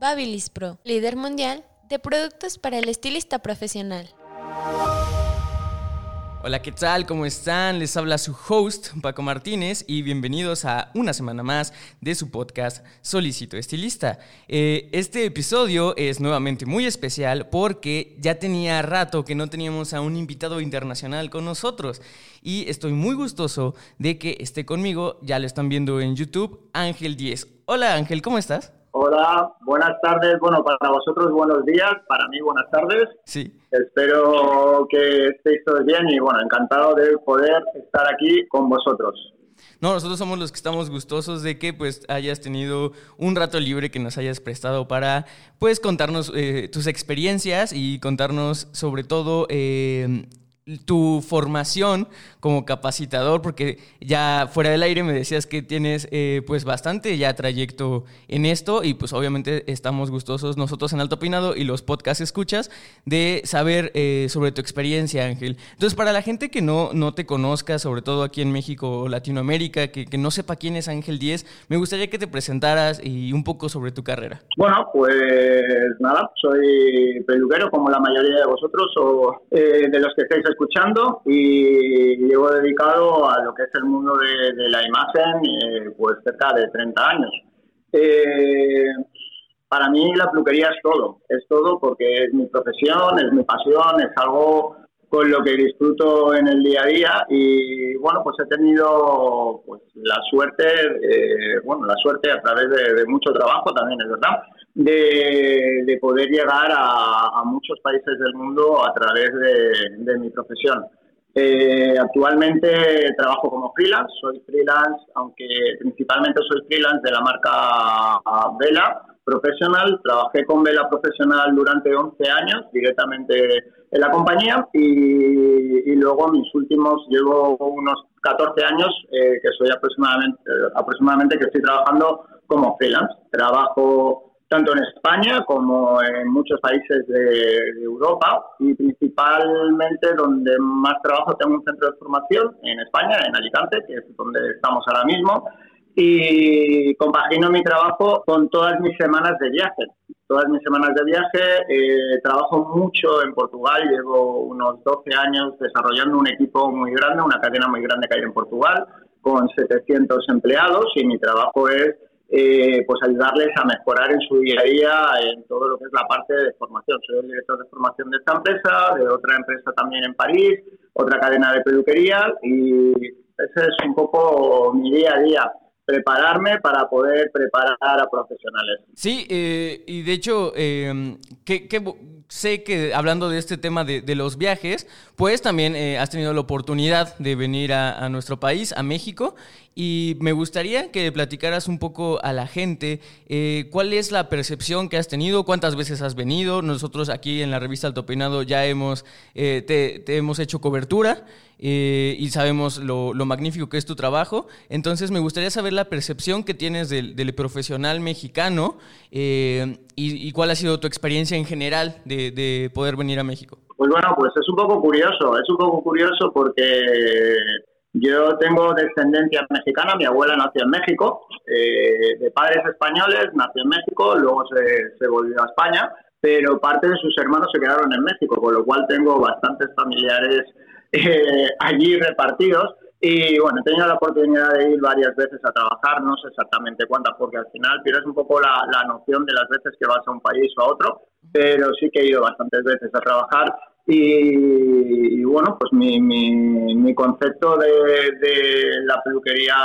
Babilis Pro, líder mundial de productos para el estilista profesional. Hola, ¿qué tal? ¿Cómo están? Les habla su host, Paco Martínez, y bienvenidos a una semana más de su podcast Solicito Estilista. Eh, este episodio es nuevamente muy especial porque ya tenía rato que no teníamos a un invitado internacional con nosotros y estoy muy gustoso de que esté conmigo, ya lo están viendo en YouTube, Ángel 10. Hola Ángel, ¿cómo estás? Hola, buenas tardes. Bueno, para vosotros buenos días, para mí buenas tardes. Sí. Espero que estéis todos bien y bueno, encantado de poder estar aquí con vosotros. No, nosotros somos los que estamos gustosos de que pues hayas tenido un rato libre que nos hayas prestado para pues contarnos eh, tus experiencias y contarnos sobre todo eh, tu formación como capacitador, porque ya fuera del aire me decías que tienes eh, pues bastante ya trayecto en esto y pues obviamente estamos gustosos nosotros en Alto Pinado y los podcast escuchas de saber eh, sobre tu experiencia, Ángel. Entonces, para la gente que no, no te conozca, sobre todo aquí en México o Latinoamérica, que, que no sepa quién es Ángel 10, me gustaría que te presentaras y un poco sobre tu carrera. Bueno, pues nada, soy peluquero como la mayoría de vosotros o eh, de los que estáis y llevo dedicado a lo que es el mundo de, la imagen eh, pues cerca de 30 años. Eh, para mí la peluquería es todo, es todo porque es mi profesión, es mi pasión, es algo con lo que disfruto en el día a día y bueno pues he tenido pues la suerte eh, bueno la suerte a través de, mucho trabajo también es verdad de, poder llegar a, muchos países del mundo a través de, mi profesión. Eh, actualmente trabajo como freelance soy freelance aunque principalmente soy freelance de la marca Vela Professional trabajé con Vela Profesional durante 11 años directamente en la compañía y, luego mis últimos, llevo unos 14 años eh, que soy aproximadamente, aproximadamente que estoy trabajando como freelance. Trabajo tanto en España como en muchos países de, Europa y principalmente donde más trabajo tengo un centro de formación en España, en Alicante, que es donde estamos ahora mismo, y compagino mi trabajo con todas mis semanas de viaje todas mis semanas de viaje. Eh, trabajo mucho en Portugal, llevo unos 12 años desarrollando un equipo muy grande, una cadena muy grande que hay en Portugal, con 700 empleados y mi trabajo es eh, pues ayudarles a mejorar en su día a día en todo lo que es la parte de formación. Soy el director de formación de esta empresa, de otra empresa también en París, otra cadena de peluquería y ese es un poco mi día a día prepararme para poder preparar a profesionales. Sí, eh, y de hecho, eh, que, sé que hablando de este tema de, los viajes, pues también eh, has tenido la oportunidad de venir a, nuestro país, a México, y me gustaría que platicaras un poco a la gente eh, cuál es la percepción que has tenido, cuántas veces has venido. Nosotros aquí en la revista Alto Peinado ya hemos, eh, te, hemos hecho cobertura y sabemos lo, magnífico que es tu trabajo. Entonces me gustaría saber la percepción que tienes del, profesional mexicano y, y cuál ha sido tu experiencia en general de de, poder venir a México? Pues bueno, pues es un poco curioso, es un poco curioso porque yo tengo descendencia mexicana, mi abuela nació en México, eh, de padres españoles, nació en México, luego se, volvió a España, pero parte de sus hermanos se quedaron en México, con lo cual tengo bastantes familiares eh, allí repartidos. Y bueno, he tenido la oportunidad de ir varias veces a trabajar, no sé exactamente cuántas, porque al final pierdes un poco la, la, noción de las veces que vas a un país o a otro, pero sí que he ido bastantes veces a trabajar. Y, bueno, pues mi, mi, mi concepto de, de, la peluquería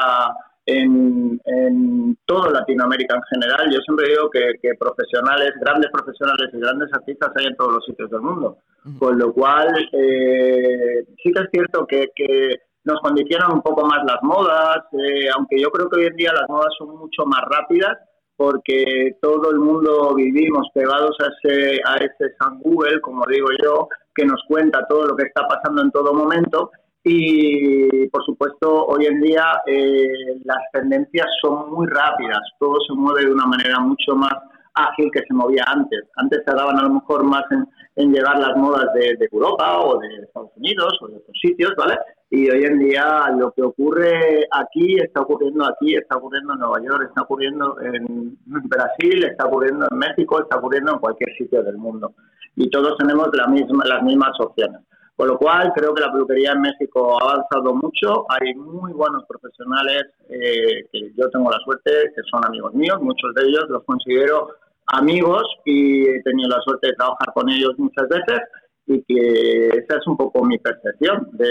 en, en toda Latinoamérica en general, yo siempre digo que, que, profesionales, grandes profesionales y grandes artistas hay en todos los sitios del mundo. Con lo cual, eh, sí que es cierto que, que nos condicionan un poco más las modas, eh, aunque yo creo que hoy en día las modas son mucho más rápidas, porque todo el mundo vivimos pegados a ese, a ese San Google, como digo yo, que nos cuenta todo lo que está pasando en todo momento. Y, por supuesto, hoy en día eh, las tendencias son muy rápidas, todo se mueve de una manera mucho más ágil que se movía antes. Antes se daban a lo mejor más en, en llevar las modas de, Europa o de Estados Unidos o de otros sitios, ¿vale? Y hoy en día lo que ocurre aquí está ocurriendo aquí, está ocurriendo en Nueva York, está ocurriendo en Brasil, está ocurriendo en México, está ocurriendo en cualquier sitio del mundo. Y todos tenemos la misma, las mismas opciones. Con lo cual, creo que la peluquería en México ha avanzado mucho. Hay muy buenos profesionales eh, que yo tengo la suerte, que son amigos míos. Muchos de ellos los considero amigos y he tenido la suerte de trabajar con ellos muchas veces y que esa es un poco mi percepción de,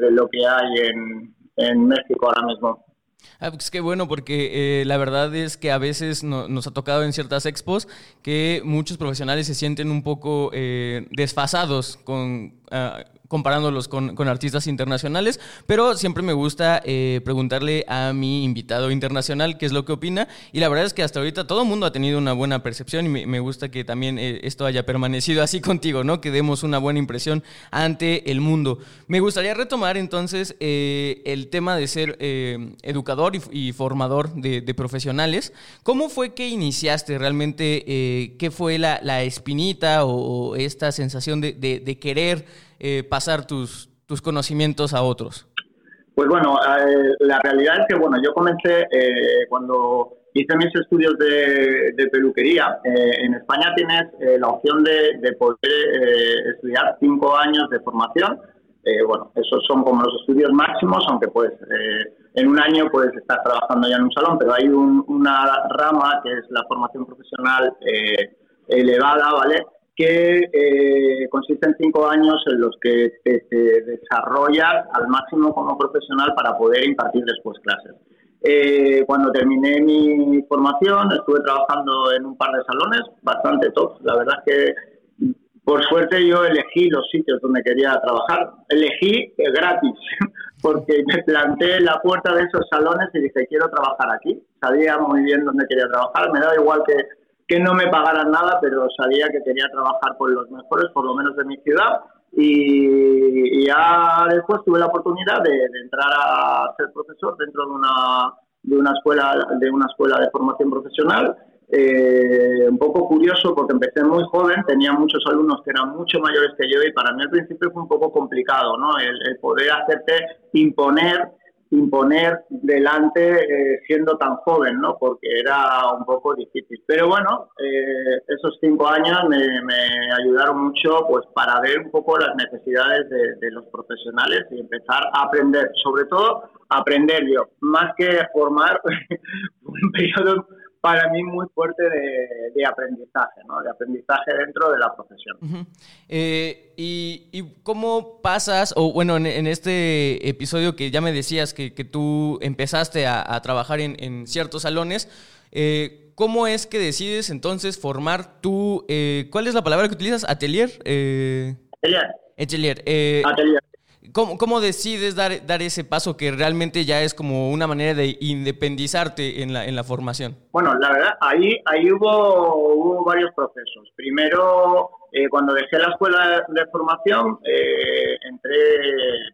de, lo que hay en, en México ahora mismo. Ah, pues qué bueno, porque eh, la verdad es que a veces nos ha tocado en ciertas expos que muchos profesionales se sienten un poco eh, desfasados con, ah, comparándolos con, con, artistas internacionales, pero siempre me gusta eh, preguntarle a mi invitado internacional qué es lo que opina y la verdad es que hasta ahorita todo el mundo ha tenido una buena percepción y me, gusta que también eh, esto haya permanecido así contigo, ¿no? Que demos una buena impresión ante el mundo. Me gustaría retomar entonces eh, el tema de ser educador y, formador de, profesionales. ¿Cómo fue que iniciaste realmente? ¿Qué fue la, la espinita o, esta sensación de, de querer eh, pasar tus, tus conocimientos a otros? Pues bueno, eh, la realidad es que bueno, yo comencé eh, cuando hice mis estudios de, peluquería. en España tienes la opción de, poder estudiar cinco años de formación. bueno, esos son como los estudios máximos, aunque pues en un año puedes estar trabajando ya en un salón, pero hay una rama que es la formación profesional elevada, ¿vale? Que eh, consiste en cinco años en los que te, desarrollas al máximo como profesional para poder impartir después clases. Eh, cuando terminé mi formación estuve trabajando en un par de salones bastante top. La verdad es que por suerte yo elegí los sitios donde quería trabajar. Elegí eh, gratis porque me planté en la puerta de esos salones y dije quiero trabajar aquí. Sabía muy bien dónde quería trabajar. Me daba igual que que no me pagaran nada, pero sabía que quería trabajar con los mejores, por lo menos de mi ciudad. Y, ya después tuve la oportunidad de, entrar a ser profesor dentro de una, de una, escuela, de una escuela de formación profesional. Eh, un poco curioso porque empecé muy joven, tenía muchos alumnos que eran mucho mayores que yo y para mí al principio fue un poco complicado, ¿no? el poder hacerte imponer imponer delante eh, siendo tan joven, ¿no? Porque era un poco difícil. Pero bueno, eh, esos cinco años me, ayudaron mucho pues para ver un poco las necesidades de, de, los profesionales y empezar a aprender, sobre todo aprender yo, más que formar un periodo para mí muy fuerte de, aprendizaje, ¿no? de aprendizaje dentro de la profesión. Eh, y, cómo pasas, o bueno, en, este episodio que ya me decías que, tú empezaste a, trabajar en, ciertos salones, eh, ¿cómo es que decides entonces formar tu, eh, ¿cuál es la palabra que utilizas? ¿Atelier? Atelier. Atelier. Atelier. ¿Cómo, decides dar, dar ese paso que realmente ya es como una manera de independizarte en la, en la formación? Bueno, la verdad, ahí, ahí hubo, hubo varios procesos. Primero, eh, cuando dejé la escuela de formación, eh, entré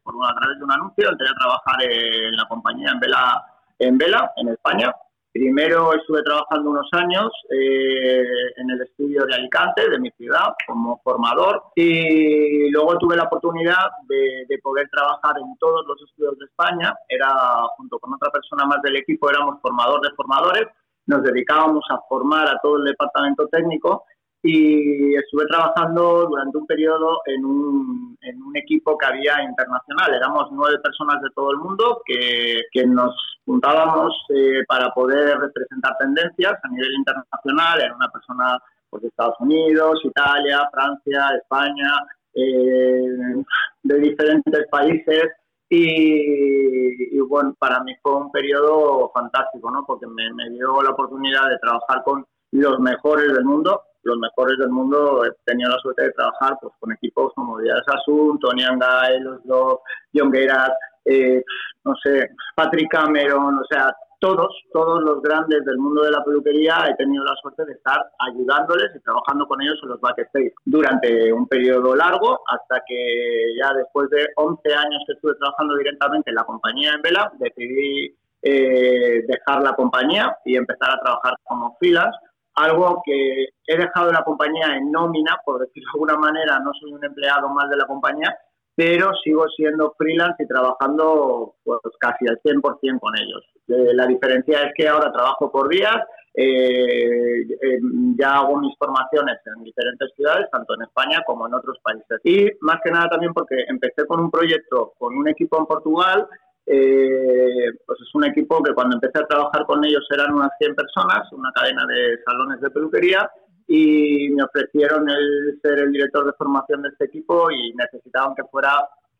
por a través de un anuncio, entré a trabajar en la compañía en Vela, en, Vela, en España. Primero estuve trabajando unos años eh, en el estudio de Alicante, de mi ciudad, como formador, y luego tuve la oportunidad de, poder trabajar en todos los estudios de España. Era, junto con otra persona más del equipo, éramos formador de formadores, nos dedicábamos a formar a todo el departamento técnico y estuve trabajando durante un periodo en un, en un equipo que había internacional. Éramos nueve personas de todo el mundo que, que nos juntábamos eh, para poder representar tendencias a nivel internacional. Era una persona pues, de Estados Unidos, Italia, Francia, España, eh, de diferentes países. Y, y, bueno, para mí fue un periodo fantástico, ¿no? Porque me, me dio la oportunidad de trabajar con los mejores del mundo los mejores del mundo. He tenido la suerte de trabajar pues, con equipos como Díaz Asun, Tony Angay, los dos, John Gueras, eh, no sé, Patrick Cameron, o sea, todos, todos los grandes del mundo de la peluquería he tenido la suerte de estar ayudándoles y trabajando con ellos en los backstage durante un periodo largo hasta que ya después de 11 años que estuve trabajando directamente en la compañía en Vela, decidí eh, dejar la compañía y empezar a trabajar como filas algo que he dejado la compañía en nómina, por decirlo de alguna manera, no soy un empleado más de la compañía, pero sigo siendo freelance y trabajando pues, casi al 100% con ellos. Eh, la diferencia es que ahora trabajo por días, eh, eh, ya hago mis formaciones en diferentes ciudades, tanto en España como en otros países. Y más que nada también porque empecé con un proyecto con un equipo en Portugal, pues es un equipo que cuando empecé a trabajar con ellos eran unas 100 personas, una cadena de salones de peluquería, y me ofrecieron el ser el director de formación de este equipo y necesitaban que fuera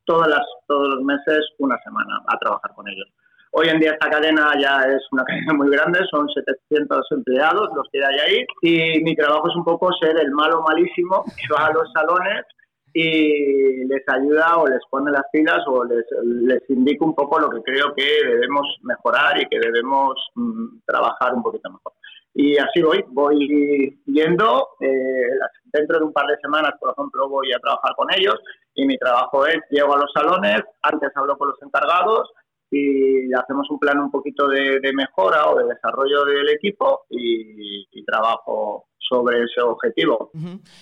todas las, todos los meses una semana a trabajar con ellos. Hoy en día esta cadena ya es una cadena muy grande, son 700 empleados los que hay ahí y mi trabajo es un poco ser el malo malísimo que va a los salones y les ayuda o les pone las pilas o les, les indica un poco lo que creo que debemos mejorar y que debemos mm, trabajar un poquito mejor. Y así voy, voy yendo. Eh, dentro de un par de semanas, por ejemplo, voy a trabajar con ellos y mi trabajo es, llego a los salones, antes hablo con los encargados y hacemos un plan un poquito de, mejora o de desarrollo del equipo y, y trabajo sobre ese objetivo.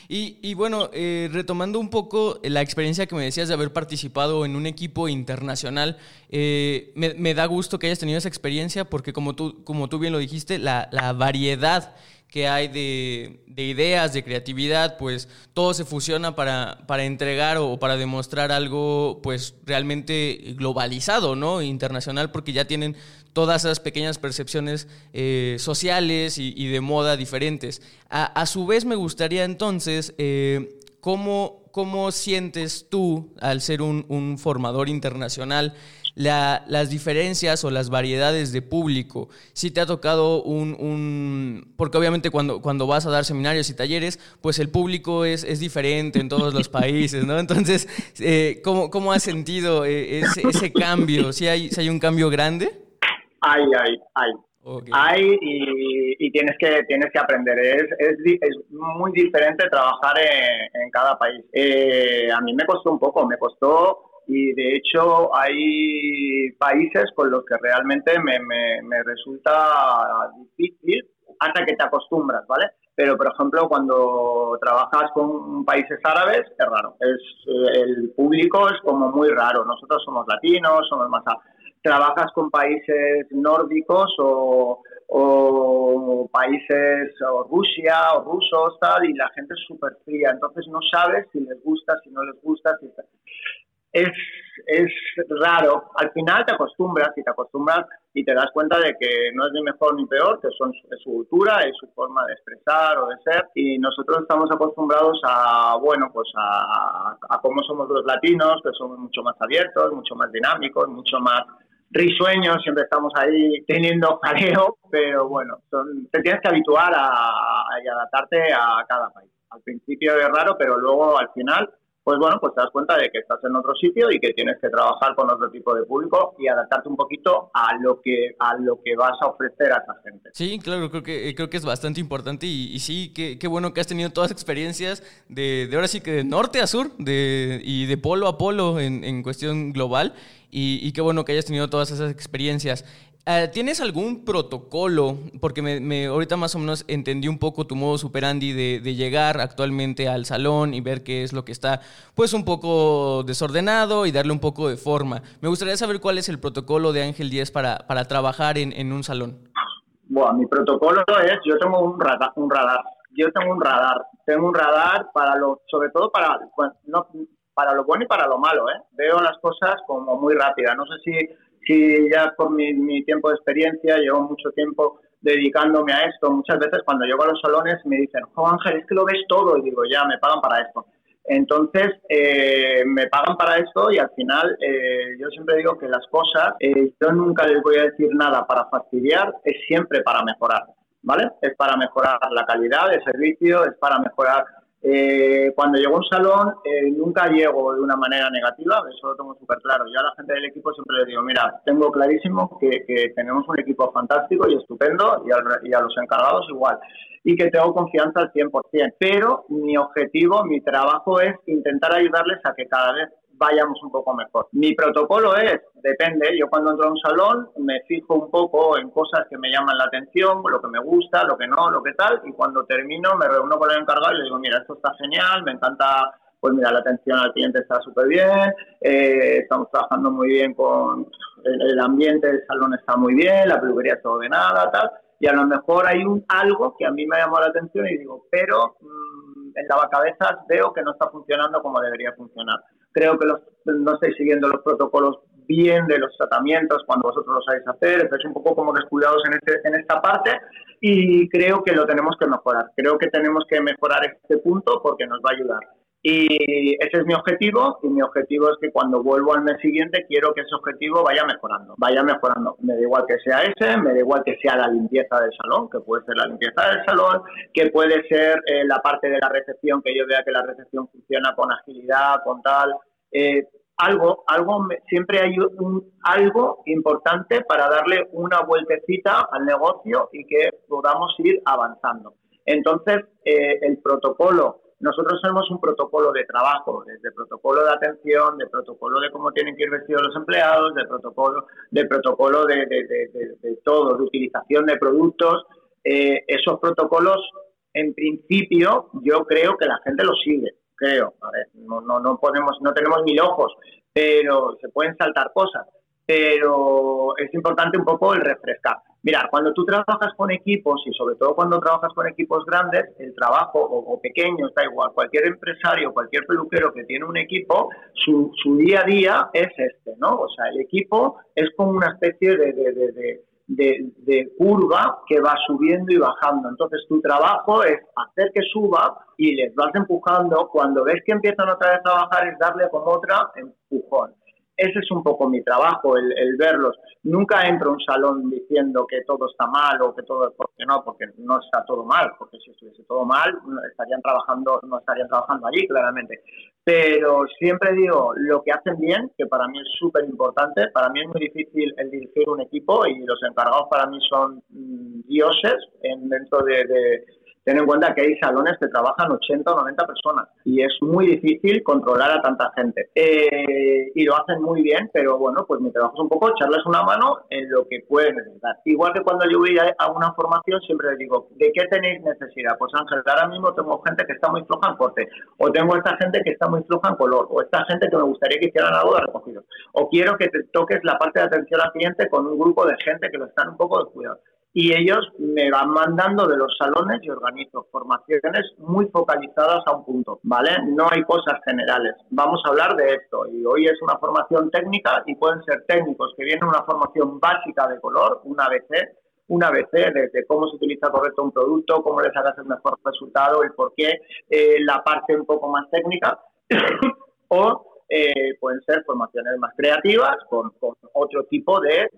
y, bueno, eh, retomando un poco la experiencia que me decías de haber participado en un equipo internacional, eh, me, da gusto que hayas tenido esa experiencia porque como tú, como tú bien lo dijiste, la, la variedad que hay de, ideas, de creatividad, pues todo se fusiona para, para entregar o para demostrar algo pues realmente globalizado, ¿no? Internacional, porque ya tienen todas esas pequeñas percepciones eh, sociales y, de moda diferentes. A, su vez me gustaría entonces, eh, ¿cómo, ¿cómo, sientes tú al ser un, un formador internacional? las diferencias o las variedades de público. Si te ha tocado un, porque obviamente cuando, cuando vas a dar seminarios y talleres, pues el público es, es diferente en todos los países, ¿no? Entonces, eh, ¿cómo, ¿cómo, has sentido ese, ese, cambio? ¿Si hay, hay un cambio grande? Hay, hay, hay. Hay y, tienes que tienes que aprender. Es, es, es muy diferente trabajar en, en cada país. Eh, a mí me costó un poco, me costó y de hecho hay países con los que realmente me, me, resulta difícil hasta que te acostumbras, ¿vale? Pero, por ejemplo, cuando trabajas con países árabes, es raro. Es, eh, el público es como muy raro. Nosotros somos latinos, somos más... Trabajas con países nórdicos o, o países, o Rusia, o rusos, tal, y la gente es súper fría. Entonces no sabes si les gusta, si no les gusta. Si es, es raro. Al final te acostumbras y te acostumbras y te das cuenta de que no es ni mejor ni peor, que son, es su cultura, es su forma de expresar o de ser y nosotros estamos acostumbrados a, bueno, pues a, a cómo somos los latinos, que somos mucho más abiertos, mucho más dinámicos, mucho más risueños, siempre estamos ahí teniendo jaleo, pero bueno, te tienes que habituar a, y adaptarte a cada país. Al principio es raro, pero luego al final pues bueno, pues te das cuenta de que estás en otro sitio y que tienes que trabajar con otro tipo de público y adaptarte un poquito a lo que a lo que vas a ofrecer a esa gente. Sí, claro, creo que creo que es bastante importante y, sí, qué, qué, bueno que has tenido todas las experiencias de, de, ahora sí que de norte a sur de, y de polo a polo en, en cuestión global y, y, qué bueno que hayas tenido todas esas experiencias. Eh, ¿Tienes algún protocolo? Porque me, ahorita más o menos entendí un poco tu modo superandi de, de llegar actualmente al salón y ver qué es lo que está pues un poco desordenado y darle un poco de forma. Me gustaría saber cuál es el protocolo de Ángel 10 para, para trabajar en, en un salón. Bueno, mi protocolo es, yo tengo un radar, yo tengo un radar, tengo un radar para lo, sobre todo para, no, para lo bueno y para lo malo, ¿eh? Veo las cosas como muy rápidas, no sé si si ya por mi, tiempo de experiencia, llevo mucho tiempo dedicándome a esto. Muchas veces cuando llego a los salones me dicen, oh Ángel, es que lo ves todo. Y digo, ya, me pagan para esto. Entonces, eh, me pagan para esto y al final eh, yo siempre digo que las cosas, eh, yo nunca les voy a decir nada para fastidiar, es siempre para mejorar, ¿vale? Es para mejorar la calidad del servicio, es para mejorar Eh, cuando llego a un salón, eh, nunca llego de una manera negativa, eso lo tengo súper claro. Yo a la gente del equipo siempre les digo, mira, tengo clarísimo que, tenemos un equipo fantástico y estupendo y, y, a los encargados igual. Y que tengo confianza al 100%. Pero mi objetivo, mi trabajo es intentar ayudarles a que cada vez vayamos un poco mejor. Mi protocolo es, depende, yo cuando entro a un salón me fijo un poco en cosas que me llaman la atención, lo que me gusta, lo que no, lo que tal, y cuando termino me reúno con el encargado y le digo, mira, esto está genial, me encanta pues mira, la atención al cliente está súper bien, eh, estamos trabajando muy bien con el, ambiente del salón está muy bien, la peluquería está ordenada, tal, y a lo mejor hay un algo que a mí me llamado la atención y digo, pero mm, en la cabeza veo que no está funcionando como debería funcionar creo que no estáis siguiendo los protocolos bien de los tratamientos cuando vosotros lo sabéis hacer, estáis un poco como descuidados en, este, en esta parte y creo que lo tenemos que mejorar. Creo que tenemos que mejorar este punto porque nos va a ayudar. Y ese es mi objetivo y mi objetivo es que cuando vuelvo al mes siguiente quiero que ese objetivo vaya mejorando, vaya mejorando. Me da igual que sea ese, me da igual que sea la limpieza del salón, que puede ser la limpieza del salón, que puede ser eh, la parte de la recepción, que yo vea que la recepción funciona con agilidad, con tal. Eh, algo, algo, siempre hay un, algo importante para darle una vueltecita al negocio y que podamos ir avanzando. Entonces, eh, el protocolo nosotros tenemos un protocolo de trabajo, desde protocolo de atención, de protocolo de cómo tienen que ir vestidos los empleados, de protocolo de, protocolo de, de, todo, de utilización de productos. Eh, esos protocolos, en principio, yo creo que la gente los sigue, creo. A ver, no, no, no, podemos, no tenemos mil ojos, pero se pueden saltar cosas. Pero es importante un poco el refrescar. Mira, cuando tú trabajas con equipos y sobre todo cuando trabajas con equipos grandes, el trabajo o, pequeño, está igual, cualquier empresario, cualquier peluquero que tiene un equipo, su, su, día a día es este, ¿no? O sea, el equipo es como una especie de, de, de, de, curva que va subiendo y bajando. Entonces tu trabajo es hacer que suba y les vas empujando. Cuando ves que empiezan otra vez a bajar es darle como otra empujón ese es un poco mi trabajo, el, verlos. Nunca entro a un salón diciendo que todo está mal o que todo, porque no, porque no está todo mal, porque si estuviese todo mal estarían trabajando, no estarían trabajando allí, claramente. Pero siempre digo lo que hacen bien, que para mí es súper importante. Para mí es muy difícil el dirigir un equipo y los encargados para mí son mm, dioses en, dentro de Ten en cuenta que hay salones que trabajan 80 o 90 personas y es muy difícil controlar a tanta gente. Eh, y lo hacen muy bien, pero bueno, pues mi trabajo es un poco echarles una mano en lo que pueden necesitar. Igual que cuando yo voy a una formación, siempre les digo, ¿de qué tenéis necesidad? Pues Ángel, ahora mismo tengo gente que está muy floja en corte, o tengo esta gente que está muy floja en color, o esta gente que me gustaría que hicieran algo de recogido, o quiero que te toques la parte de atención al cliente con un grupo de gente que lo están un poco descuidados y ellos me van mandando de los salones y organizo formaciones muy focalizadas a un punto, ¿vale? No hay cosas generales. Vamos a hablar de esto y hoy es una formación técnica y pueden ser técnicos que vienen una formación básica de color, una ABC, una ABC desde cómo se utiliza correcto un producto, cómo le sacas el mejor resultado, el por qué, eh, la parte un poco más técnica o eh, pueden ser formaciones más creativas con, otro tipo de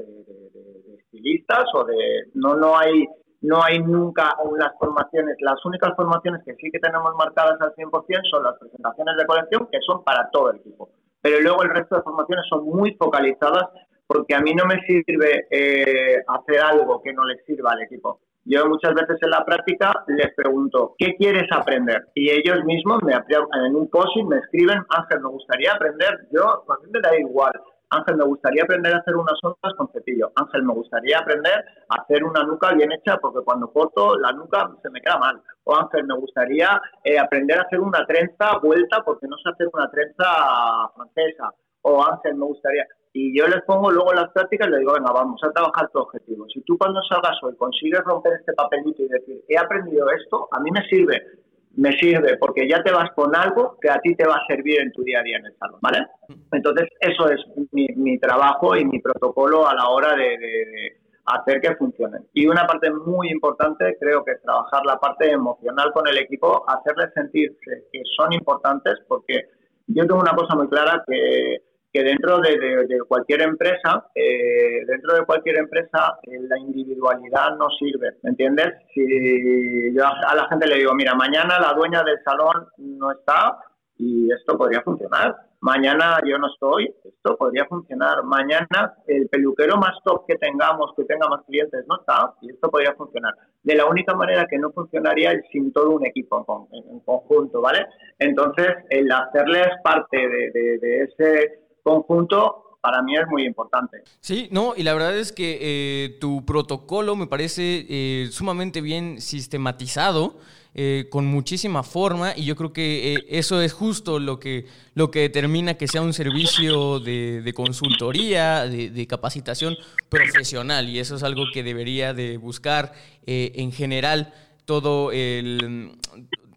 estilistas o de no no hay no hay nunca unas formaciones, las únicas formaciones que sí que tenemos marcadas al 100% son las presentaciones de colección que son para todo el equipo. Pero luego el resto de formaciones son muy focalizadas porque a mí no me sirve eh, hacer algo que no les sirva al equipo. Yo muchas veces en la práctica les pregunto, ¿qué quieres aprender? Y ellos mismos me en un post me escriben, Ángel, me gustaría aprender, yo, a mí me da igual Ángel, me gustaría aprender a hacer unas ondas con cepillo. Ángel, me gustaría aprender a hacer una nuca bien hecha porque cuando corto la nuca se me queda mal. O Ángel, me gustaría eh, aprender a hacer una trenza vuelta porque no sé hacer una trenza francesa. O Ángel, me gustaría... Y yo les pongo luego las prácticas y les digo, venga, vamos a trabajar tu objetivo. Si tú cuando salgas hoy consigues romper este papelito y decir, he aprendido esto, a mí me sirve me sirve porque ya te vas con algo que a ti te va a servir en tu día a día en el salón, ¿vale? Entonces, eso es mi, trabajo y mi protocolo a la hora de, hacer que funcionen. Y una parte muy importante creo que es trabajar la parte emocional con el equipo, hacerles sentir que, son importantes porque yo tengo una cosa muy clara que que dentro de, cualquier empresa, eh, dentro de cualquier empresa, eh, la individualidad no sirve, ¿me entiendes? Si yo a la gente le digo, mira, mañana la dueña del salón no está y esto podría funcionar mañana yo no estoy, esto podría funcionar. Mañana el peluquero más top que tengamos, que tenga más clientes, no está, y esto podría funcionar. De la única manera que no funcionaría es sin todo un equipo en, conjunto, ¿vale? Entonces, el hacerles parte de, ese conjunto para mí es muy importante. Sí, no, y la verdad es que eh, tu protocolo me parece eh, sumamente bien sistematizado. Eh, con muchísima forma y yo creo que eh, eso es justo lo que, lo que determina que sea un servicio de, consultoría, de, capacitación profesional y eso es algo que debería de buscar eh, en general todo el,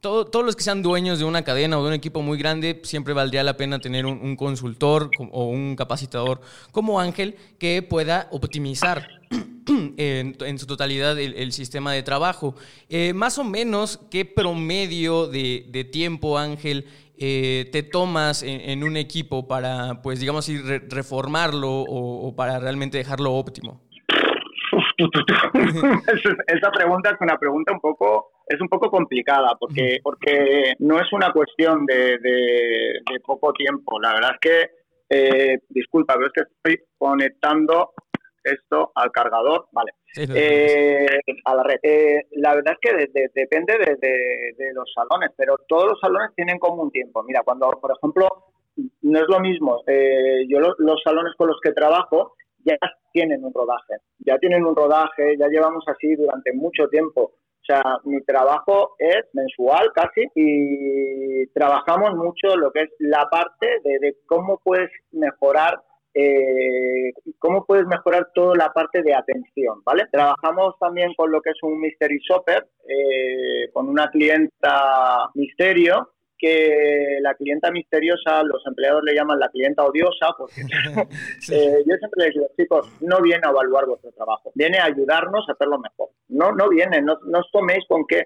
todos los que sean dueños de una cadena o de un equipo muy grande, siempre valdría la pena tener un, consultor o un capacitador como Ángel que pueda optimizar en, su totalidad el, sistema de trabajo. Eh, más o menos, ¿qué promedio de, tiempo, Ángel, eh, te tomas en, un equipo para, pues, digamos reformarlo o para realmente dejarlo óptimo? Esa pregunta es una pregunta un poco es un poco complicada porque porque no es una cuestión de, de, poco tiempo. La verdad es que eh, disculpa, pero es que estoy conectando esto al cargador, vale, eh, a la red. Eh, la verdad es que depende de, los salones, pero todos los salones tienen como un tiempo. Mira, cuando, por ejemplo, no es lo mismo, yo los salones con los que trabajo ya tienen un rodaje, ya tienen un rodaje, ya llevamos así durante mucho tiempo. O sea, mi trabajo es mensual casi y trabajamos mucho lo que es la parte de, cómo puedes mejorar eh, cómo puedes mejorar toda la parte de atención, ¿vale? Trabajamos también con lo que es un mystery shopper, eh, con una clienta misterio que la clienta misteriosa, los empleados le llaman la clienta odiosa, porque eh, yo siempre les digo, chicos, no viene a evaluar vuestro trabajo, viene a ayudarnos a hacerlo mejor. No, no viene, no, no os toméis con que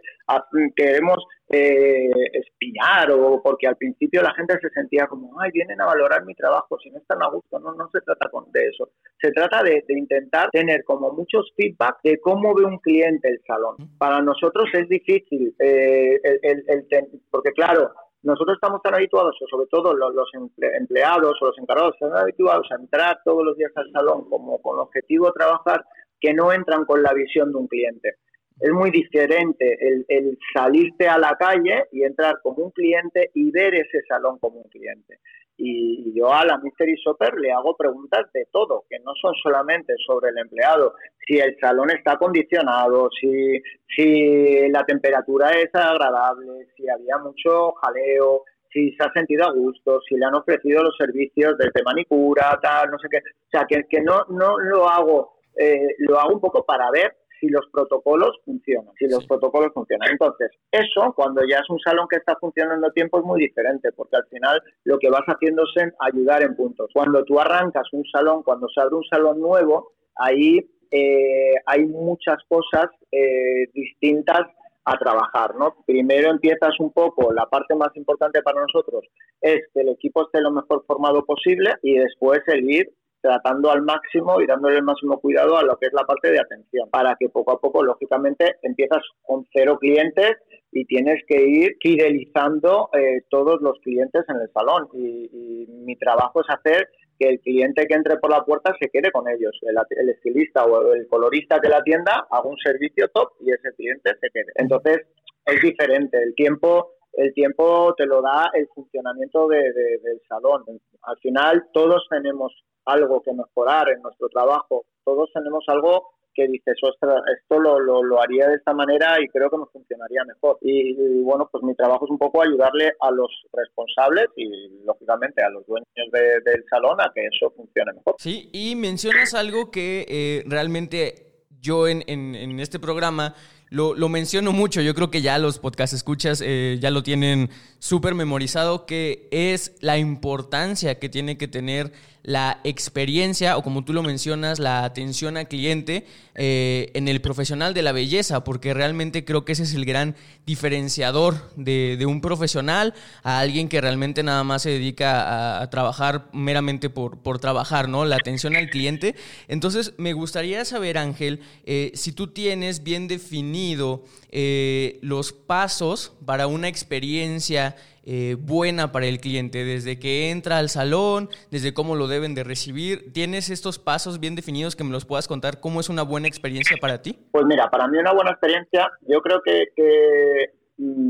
queremos eh, espiar o porque al principio la gente se sentía como, ay, vienen a valorar mi trabajo, si no están a gusto, no, no se trata de eso. Se trata de, intentar tener como muchos feedback de cómo ve un cliente el salón. Para nosotros es difícil, eh, el, el, porque claro, nosotros estamos tan habituados, sobre todo los, empleados o los encargados, están habituados a entrar todos los días al salón como con objetivo de trabajar, que no entran con la visión de un cliente. Es muy diferente el, el salirte a la calle y entrar como un cliente y ver ese salón como un cliente. Y yo a la Mystery Shopper le hago preguntas de todo, que no son solamente sobre el empleado, si el salón está acondicionado, si, si la temperatura es agradable, si había mucho jaleo, si se ha sentido a gusto, si le han ofrecido los servicios desde manicura, tal, no sé qué. O sea, que, que no, no lo hago, eh, lo hago un poco para ver si los protocolos funcionan, si los protocolos funcionan. Entonces, eso, cuando ya es un salón que está funcionando tiempo, es muy diferente, porque al final lo que vas haciendo es ayudar en puntos. Cuando tú arrancas un salón, cuando se abre un salón nuevo, ahí eh, hay muchas cosas eh, distintas a trabajar, ¿no? Primero empiezas un poco, la parte más importante para nosotros es que el equipo esté lo mejor formado posible y después el ir tratando al máximo y dándole el máximo cuidado a lo que es la parte de atención, para que poco a poco, lógicamente, empiezas con cero clientes y tienes que ir fidelizando eh, todos los clientes en el salón. Y, mi trabajo es hacer que el cliente que entre por la puerta se quede con ellos. El, estilista o el colorista de la tienda haga un servicio top y ese cliente se quede. Entonces, es diferente. El tiempo el tiempo te lo da el funcionamiento del salón. Al final todos tenemos algo que mejorar en nuestro trabajo, todos tenemos algo que dices, ostras, esto lo, lo, haría de esta manera y creo que nos funcionaría mejor. Y, bueno, pues mi trabajo es un poco ayudarle a los responsables y lógicamente a los dueños del salón a que eso funcione mejor. Sí, y mencionas algo que eh, realmente yo en, en, este programa lo, menciono mucho, yo creo que ya los podcast escuchas eh, ya lo tienen súper memorizado, que es la importancia que tiene que tener la experiencia o como tú lo mencionas, la atención al cliente eh, en el profesional de la belleza, porque realmente creo que ese es el gran diferenciador de, un profesional a alguien que realmente nada más se dedica a, trabajar meramente por, por, trabajar, ¿no? La atención al cliente. Entonces, me gustaría saber, Ángel, eh, si tú tienes bien definido eh, los pasos para una experiencia eh, buena para el cliente, desde que entra al salón, desde cómo lo deben de recibir. ¿Tienes estos pasos bien definidos que me los puedas contar? ¿Cómo es una buena experiencia para ti? Pues mira, para mí una buena experiencia, yo creo que, mm,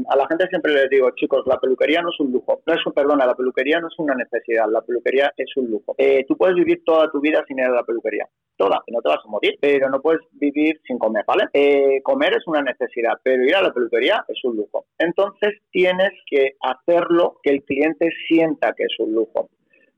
a la gente siempre les digo, chicos, la peluquería no es un lujo, no es un, perdona, la peluquería no es una necesidad, la peluquería es un lujo. Eh, tú puedes vivir toda tu vida sin ir a la peluquería, toda, no te vas a morir, pero no puedes vivir sin comer, ¿vale? Eh, comer es una necesidad, pero ir a la peluquería es un lujo. Entonces tienes que hacerlo que el cliente sienta que es un lujo.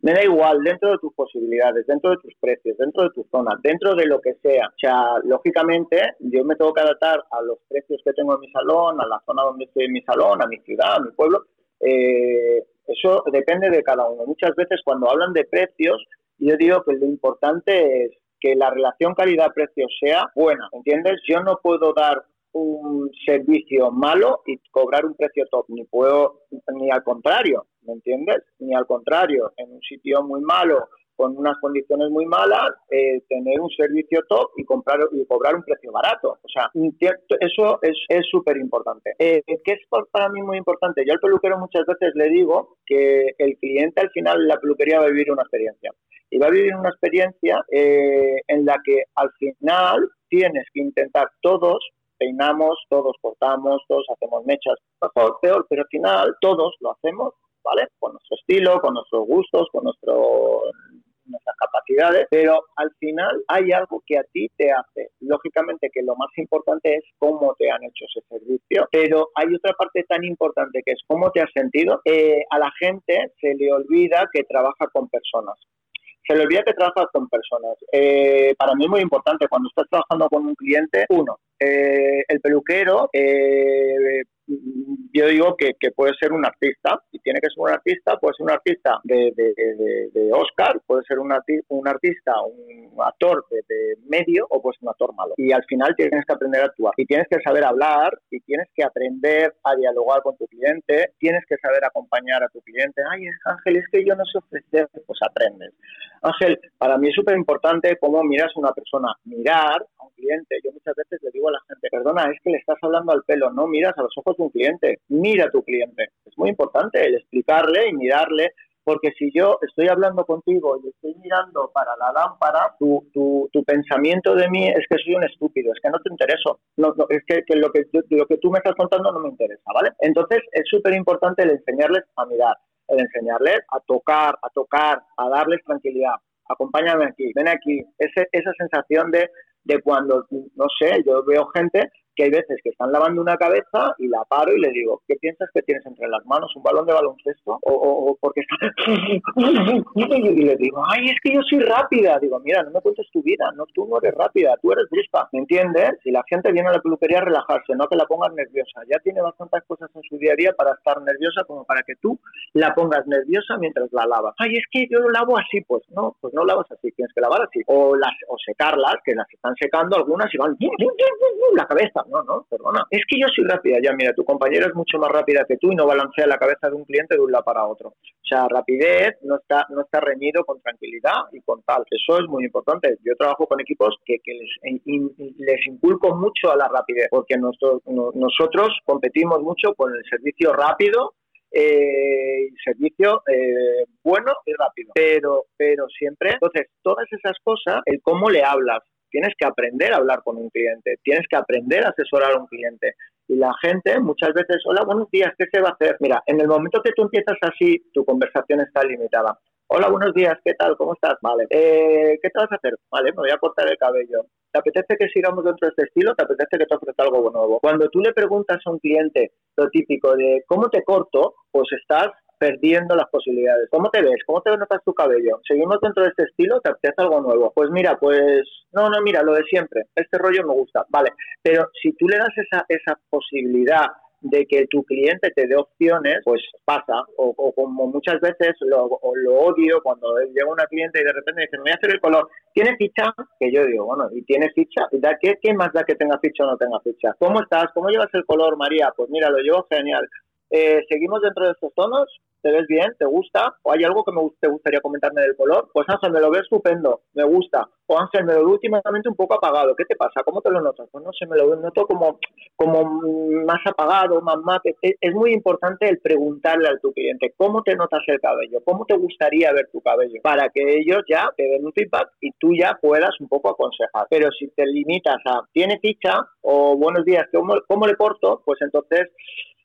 Me da igual, dentro de tus posibilidades, dentro de tus precios, dentro de tu zona, dentro de lo que sea. O sea, lógicamente, yo me tengo que adaptar a los precios que tengo en mi salón, a la zona donde estoy en mi salón, a mi ciudad, a mi pueblo. Eh, eso depende de cada uno. Muchas veces cuando hablan de precios, yo digo que lo importante es que la relación calidad-precio sea buena, ¿entiendes? Yo no puedo dar un servicio malo y cobrar un precio top, ni puedo, ni al contrario, ¿me entiendes? Ni al contrario, en un sitio muy malo, con unas condiciones muy malas, eh, tener un servicio top y comprar y cobrar un precio barato. O sea, eso es súper importante. Eh, ¿Qué es para mí muy importante? Yo al peluquero muchas veces le digo que el cliente al final la peluquería va a vivir una experiencia y va a vivir una experiencia eh, en la que al final tienes que intentar todos peinamos, todos cortamos, todos hacemos mechas, mejor, peor, pero al final todos lo hacemos, ¿vale? Con nuestro estilo, con nuestros gustos, con nuestro, nuestras capacidades, pero al final hay algo que a ti te hace. Lógicamente que lo más importante es cómo te han hecho ese servicio, pero hay otra parte tan importante que es cómo te has sentido. Eh, a la gente se le olvida que trabaja con personas se le olvida que trabajas con personas. Eh, para mí es muy importante cuando estás trabajando con un cliente, uno, eh, el peluquero eh, yo digo que, puede ser un artista, y tiene que ser un artista, puede ser un artista de, de, Oscar, puede ser un, un artista, un actor de, medio o pues un actor malo. Y al final tienes que aprender a actuar, y tienes que saber hablar, y tienes que aprender a dialogar con tu cliente, tienes que saber acompañar a tu cliente. Ay, Ángel, es que yo no sé ofrecer, pues aprendes. Ángel, para mí es súper importante cómo miras a una persona. Mirar a un cliente, yo muchas veces le digo a la gente, perdona, es que le estás hablando al pelo, no miras a los ojos cliente, mira a tu cliente. Es muy importante el explicarle y mirarle, porque si yo estoy hablando contigo y estoy mirando para la lámpara, tu, pensamiento de mí es que soy un estúpido, es que no te intereso, no, es que, lo, que tú me estás contando no me interesa, ¿vale? Entonces es súper importante el enseñarles a mirar, el enseñarles a tocar, a tocar, a darles tranquilidad. Acompáñame aquí, ven aquí. Esa sensación de, de cuando, no sé, yo veo gente que hay veces que están lavando una cabeza y la paro y le digo, ¿qué piensas que tienes entre las manos? ¿Un balón de baloncesto? ¿O, o, porque está... y le digo, ay, es que yo soy rápida. Digo, mira, no me cuentes tu vida, no, tú no eres rápida, tú eres brusca, ¿me entiendes? Si la gente viene a la peluquería a relajarse, no que la pongas nerviosa. Ya tiene bastantes cosas en su día a día para estar nerviosa como para que tú la pongas nerviosa mientras la lavas. Ay, es que yo lo lavo así, pues no, pues no lavas así, tienes que lavar así. O, las, o secarlas, que las están secando algunas y van la cabeza no, no, perdona. Es que yo soy rápida. Ya, mira, tu compañera es mucho más rápida que tú y no balancea la cabeza de un cliente de un lado para otro. O sea, rapidez no está, no está reñido con tranquilidad y con tal. Eso es muy importante. Yo trabajo con equipos que, les, les inculco mucho a la rapidez, porque nosotros, nosotros competimos mucho con el servicio rápido eh, servicio eh, bueno y rápido. Pero, pero siempre, entonces, todas esas cosas, el cómo le hablas, tienes que aprender a hablar con un cliente, tienes que aprender a asesorar a un cliente. Y la gente muchas veces, hola, buenos días, ¿qué se va a hacer? Mira, en el momento que tú empiezas así, tu conversación está limitada. Hola, buenos días, ¿qué tal? ¿Cómo estás? Vale. Eh, ¿Qué te vas a hacer? Vale, me voy a cortar el cabello. ¿Te apetece que sigamos dentro de este estilo? ¿Te apetece que te ofrezca algo nuevo? Cuando tú le preguntas a un cliente lo típico de ¿cómo te corto? Pues estás perdiendo las posibilidades. ¿Cómo te ves? ¿Cómo te notas tu cabello? ¿Seguimos dentro de este estilo? ¿Te apetece algo nuevo? Pues mira, pues no, no, mira, lo de siempre. Este rollo me gusta. Vale, pero si tú le das esa, esa posibilidad de que tu cliente te dé opciones, pues pasa. O, como muchas veces lo, odio cuando llega una cliente y de repente dice, me voy a hacer el color. ¿Tiene ficha? Que yo digo, bueno, ¿y tiene ficha? ¿Da qué, ¿Qué más da que tenga ficha o no tenga ficha? ¿Cómo estás? ¿Cómo llevas el color, María? Pues mira, lo llevo genial. Eh, ¿Seguimos dentro de estos tonos? ¿Te ves bien? ¿Te gusta? ¿O hay algo que me, te gustaría comentarme del color? Pues Ángel, me lo veo estupendo, me gusta. O Ángel, me lo veo últimamente un poco apagado. ¿Qué te pasa? ¿Cómo te lo notas? Pues no sé, me lo noto como, como más apagado, más mate. Es, muy importante el preguntarle a tu cliente cómo te notas el cabello, cómo te gustaría ver tu cabello, para que ellos ya te den un feedback y tú ya puedas un poco aconsejar. Pero si te limitas a tiene ficha o buenos días, ¿cómo, cómo le corto? Pues entonces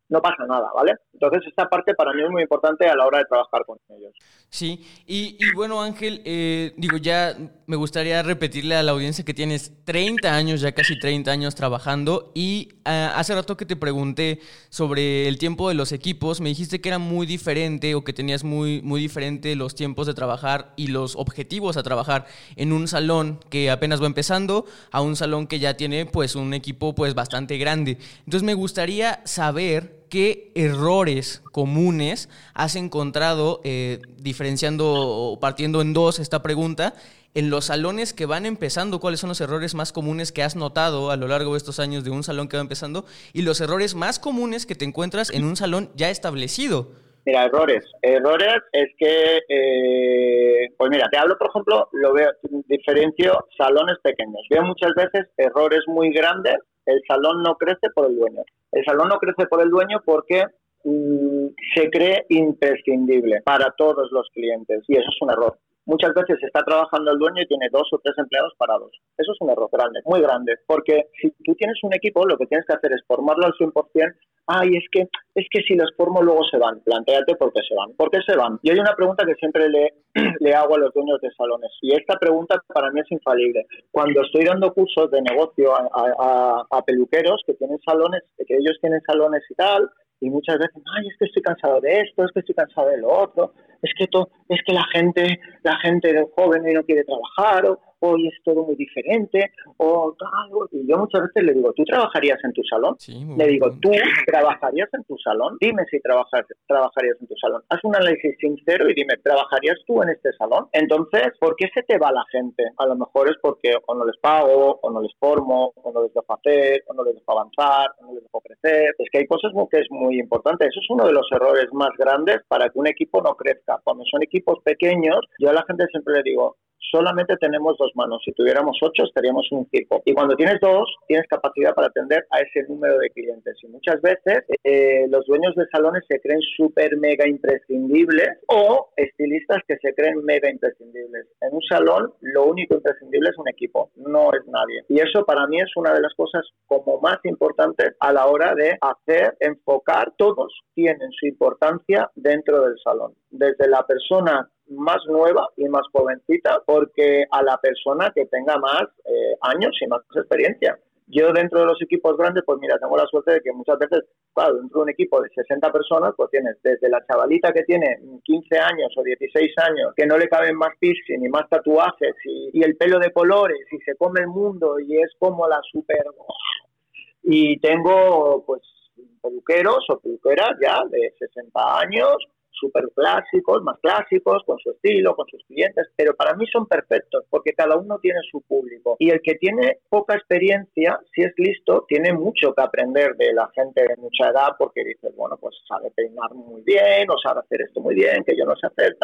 no pasa nada, ¿vale? Entonces esta parte para mí es muy importante a la hora de trabajar con ellos. Sí, y, bueno Ángel, eh, digo, ya me gustaría repetirle a la audiencia que tienes 30 años, ya casi 30 años trabajando y ah, hace rato que te pregunté sobre el tiempo de los equipos, me dijiste que era muy diferente o que tenías muy, muy diferente los tiempos de trabajar y los objetivos a trabajar en un salón que apenas va empezando a un salón que ya tiene pues un equipo pues bastante grande. Entonces me gustaría saber qué errores comunes has encontrado, eh, diferenciando o partiendo en dos esta pregunta, en los salones que van empezando, cuáles son los errores más comunes que has notado a lo largo de estos años de un salón que va empezando y los errores más comunes que te encuentras en un salón ya establecido. Mira, errores. Errores es que, eh, pues mira, te hablo, por ejemplo, lo veo, diferencio salones pequeños. Veo muchas veces errores muy grandes el salón no crece por el dueño. El salón no crece por el dueño porque mm, se cree imprescindible para todos los clientes y eso es un error. Muchas veces está trabajando el dueño y tiene dos o tres empleados parados. Eso es un error grande, muy grande, porque si tú tienes un equipo, lo que tienes que hacer es formarlo al 100%. Ay, es que, es que si los formo luego se van. Plantéate por qué se van. ¿Por qué se van? Y hay una pregunta que siempre le, le hago a los dueños de salones, y esta pregunta para mí es infalible. Cuando estoy dando cursos de negocio a, a peluqueros que tienen salones, que ellos tienen salones y tal, y muchas veces, ay, es que estoy cansado de esto, es que estoy cansado de lo otro, es que, es que la gente, la gente joven no quiere trabajar, o, hoy es todo muy diferente, o tal, y yo muchas veces le digo, ¿tú trabajarías en tu salón? le digo, ¿tú trabajarías en tu salón? Dime si trabajas, trabajarías en tu salón. Haz un análisis sincero y dime, ¿trabajarías tú en este salón? Entonces, ¿por qué se te va la gente? A lo mejor es porque o no les pago, o no les formo, o no les dejo hacer, o no les dejo avanzar, o no les dejo crecer. Es que hay cosas que es muy importante. Eso es uno de los errores más grandes para que un equipo no crezca. Cuando son equipos pequeños, yo a la gente siempre le digo, solamente tenemos dos manos. Si tuviéramos ocho, estaríamos un circo. Y cuando tienes dos, tienes capacidad para atender a ese número de clientes. Y muchas veces eh, los dueños de salones se creen súper mega imprescindibles o estilistas que se creen mega imprescindibles. En un salón, lo único imprescindible es un equipo, no es nadie. Y eso para mí es una de las cosas como más importantes a la hora de hacer, enfocar. Todos tienen su importancia dentro del salón. Desde la persona más nueva y más jovencita porque a la persona que tenga más eh, años y más experiencia. Yo dentro de los equipos grandes, pues mira, tengo la suerte de que muchas veces, claro, dentro de un equipo de 60 personas, pues tienes desde la chavalita que tiene 15 años o 16 años, que no le caben más piercing ni más tatuajes y, y el pelo de colores y se come el mundo y es como la super... Y tengo pues peluqueros o peluqueras ya de 60 años súper clásicos, más clásicos, con su estilo, con sus clientes, pero para mí son perfectos porque cada uno tiene su público. Y el que tiene poca experiencia, si es listo, tiene mucho que aprender de la gente de mucha edad porque dice, bueno, pues sabe peinar muy bien o sabe hacer esto muy bien, que yo no sé hacer.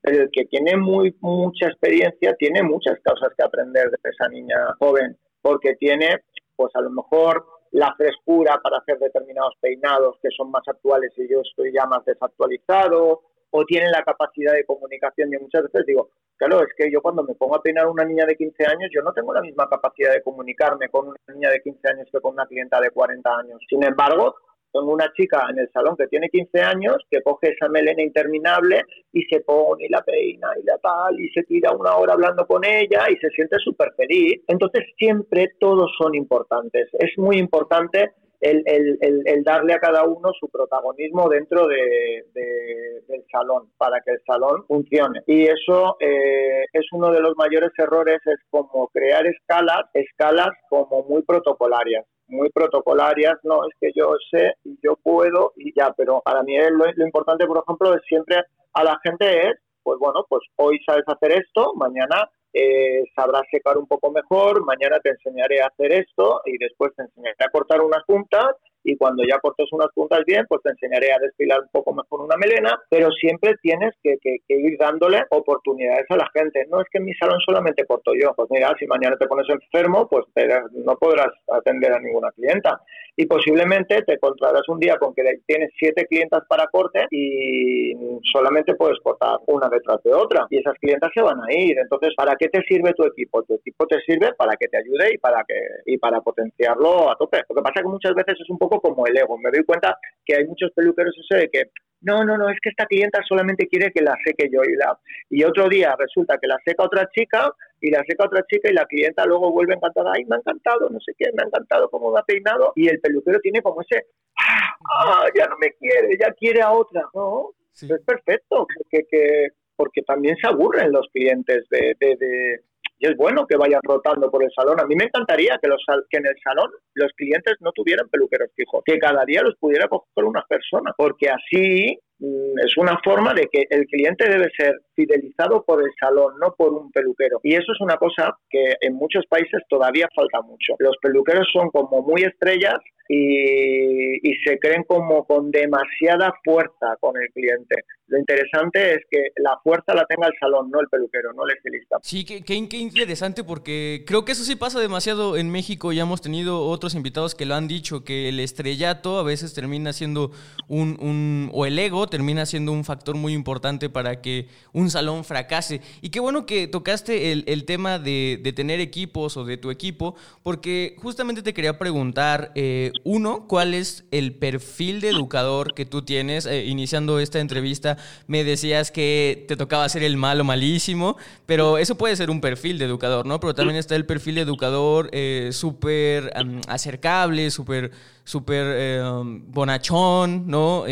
Pero el que tiene muy mucha experiencia tiene muchas cosas que aprender de esa niña joven porque tiene, pues a lo mejor la frescura para hacer determinados peinados que son más actuales y yo estoy ya más desactualizado, o tienen la capacidad de comunicación. Yo muchas veces digo, claro, es que yo cuando me pongo a peinar una niña de 15 años, yo no tengo la misma capacidad de comunicarme con una niña de 15 años que con una clienta de 40 años. Sin embargo, tengo una chica en el salón que tiene 15 años que coge esa melena interminable y se pone y la peina y la tal y se tira una hora hablando con ella y se siente súper feliz. Entonces siempre todos son importantes. Es muy importante el, el, darle a cada uno su protagonismo dentro de, del salón para que el salón funcione. Y eso eh, es uno de los mayores errores, es como crear escalas, escalas como muy protocolarias muy protocolarias, no, es que yo sé y yo puedo y ya, pero para mí lo, lo importante, por ejemplo, es siempre a la gente es, pues bueno, pues hoy sabes hacer esto, mañana eh, sabrás secar un poco mejor, mañana te enseñaré a hacer esto y después te enseñaré a cortar unas puntas y cuando ya cortes unas puntas bien, pues te enseñaré a desfilar un poco mejor una melena, pero siempre tienes que, ir dándole oportunidades a la gente. No es que en mi salón solamente corto yo, pues mira, si mañana te pones enfermo, pues no podrás atender a ninguna clienta y posiblemente te encontrarás un día con que tienes siete clientas para corte y solamente puedes cortar una detrás de otra y esas clientas se van a ir. Entonces, ¿para qué te sirve tu equipo? Tu equipo te sirve para que te ayude y para que y para potenciarlo a tope. Lo que pasa es que muchas veces es un poco como el ego. Me doy cuenta que hay muchos peluqueros eso de que no, no, no, es que esta clienta solamente quiere que la seque yo y la y otro día resulta que la seca otra chica y la seca otra chica y la clienta luego vuelve encantada, ay, me ha encantado, no sé qué, me ha encantado cómo me ha peinado y el peluquero tiene como ese, ah, ah ya no me quiere, ya quiere a otra, ¿no? Es perfecto, porque, que, porque también se aburren los clientes de, de, y es bueno que vayan rotando por el salón. A mí me encantaría que, los, que en el salón los clientes no tuvieran peluqueros fijos, que cada día los pudiera coger una persona, porque así es una forma de que el cliente debe ser fidelizado por el salón, no por un peluquero. Y eso es una cosa que en muchos países todavía falta mucho. Los peluqueros son como muy estrellas y, se creen como con demasiada fuerza con el cliente. Lo interesante es que la fuerza la tenga el salón, no el peluquero, no el estilista. Sí, qué, qué, interesante porque creo que eso sí pasa demasiado en México. Ya hemos tenido otros invitados que lo han dicho, que el estrellato a veces termina siendo un, un o el ego termina siendo un factor muy importante para que un salón fracase. Y qué bueno que tocaste el, tema de, tener equipos o de tu equipo, porque justamente te quería preguntar, eh, uno, ¿cuál es el perfil de educador que tú tienes? Eh, iniciando esta entrevista me decías que te tocaba ser el malo malísimo, pero eso puede ser un perfil de educador, ¿no? Pero también está el perfil de educador eh, súper acercable, súper súper bonachón, ¿no?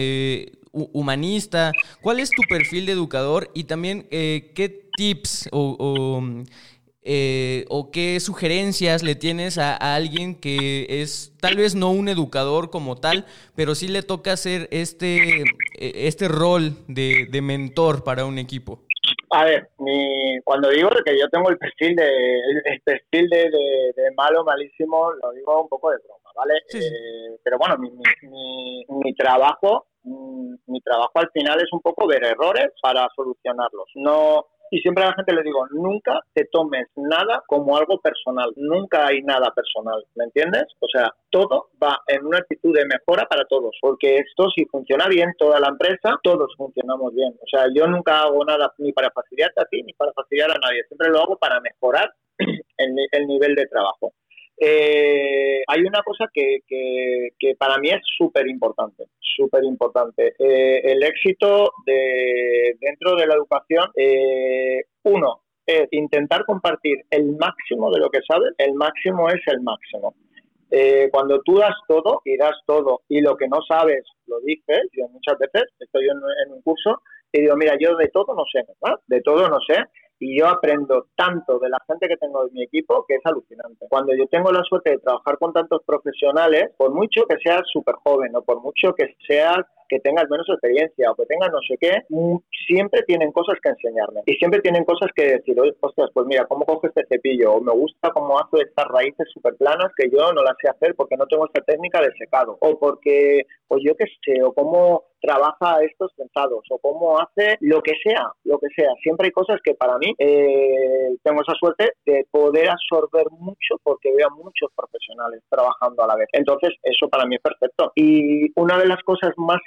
Humanista. ¿Cuál es tu perfil de educador y también eh, qué tips eh, o, qué sugerencias le tienes a, alguien que es tal vez no un educador como tal, pero sí le toca hacer este, e, este rol de, mentor para un equipo? A ver, mi, cuando digo que yo tengo el perfil de el perfil de, malo, malísimo, lo digo un poco de broma, ¿vale? Eh, pero bueno, mi, mi, mi, trabajo mi trabajo al final es un poco ver errores para solucionarlos. No y siempre a la gente le digo, nunca te tomes nada como algo personal, nunca hay nada personal, ¿me entiendes? O sea, todo va en una actitud de mejora para todos, porque esto si funciona bien, toda la empresa, todos funcionamos bien. O sea, yo nunca hago nada ni para facilitarte a ti ni para facilitar a nadie, siempre lo hago para mejorar el nivel de trabajo. Eh, hay una cosa que, que, para mí es súper importante, súper importante. Eh, el éxito de, dentro de la educación, eh, uno, es intentar compartir el máximo de lo que sabes, el máximo es el máximo. cuando tú das todo y das todo y lo que no sabes lo dices, yo muchas veces estoy en, en un curso y digo, mira, yo de todo no sé, ¿verdad? de todo no sé, y yo aprendo tanto de la gente que tengo en mi equipo que es alucinante. Cuando yo tengo la suerte de trabajar con tantos profesionales, por mucho que seas súper joven o por mucho que seas que tengas menos experiencia o que tengas no sé qué, mm, siempre tienen cosas que enseñarme y siempre tienen cosas que decir, oye, ostras, pues mira, ¿cómo coge este cepillo? O me gusta cómo hace estas raíces súper planas que yo no las sé hacer porque no tengo esta técnica de secado o porque, o yo qué sé, o cómo trabaja estos sentados o cómo hace lo que sea, lo que sea. Siempre hay cosas que para mí eh, tengo esa suerte de poder absorber mucho porque veo a muchos profesionales trabajando a la vez. Entonces, eso para mí es perfecto. Y una de las cosas más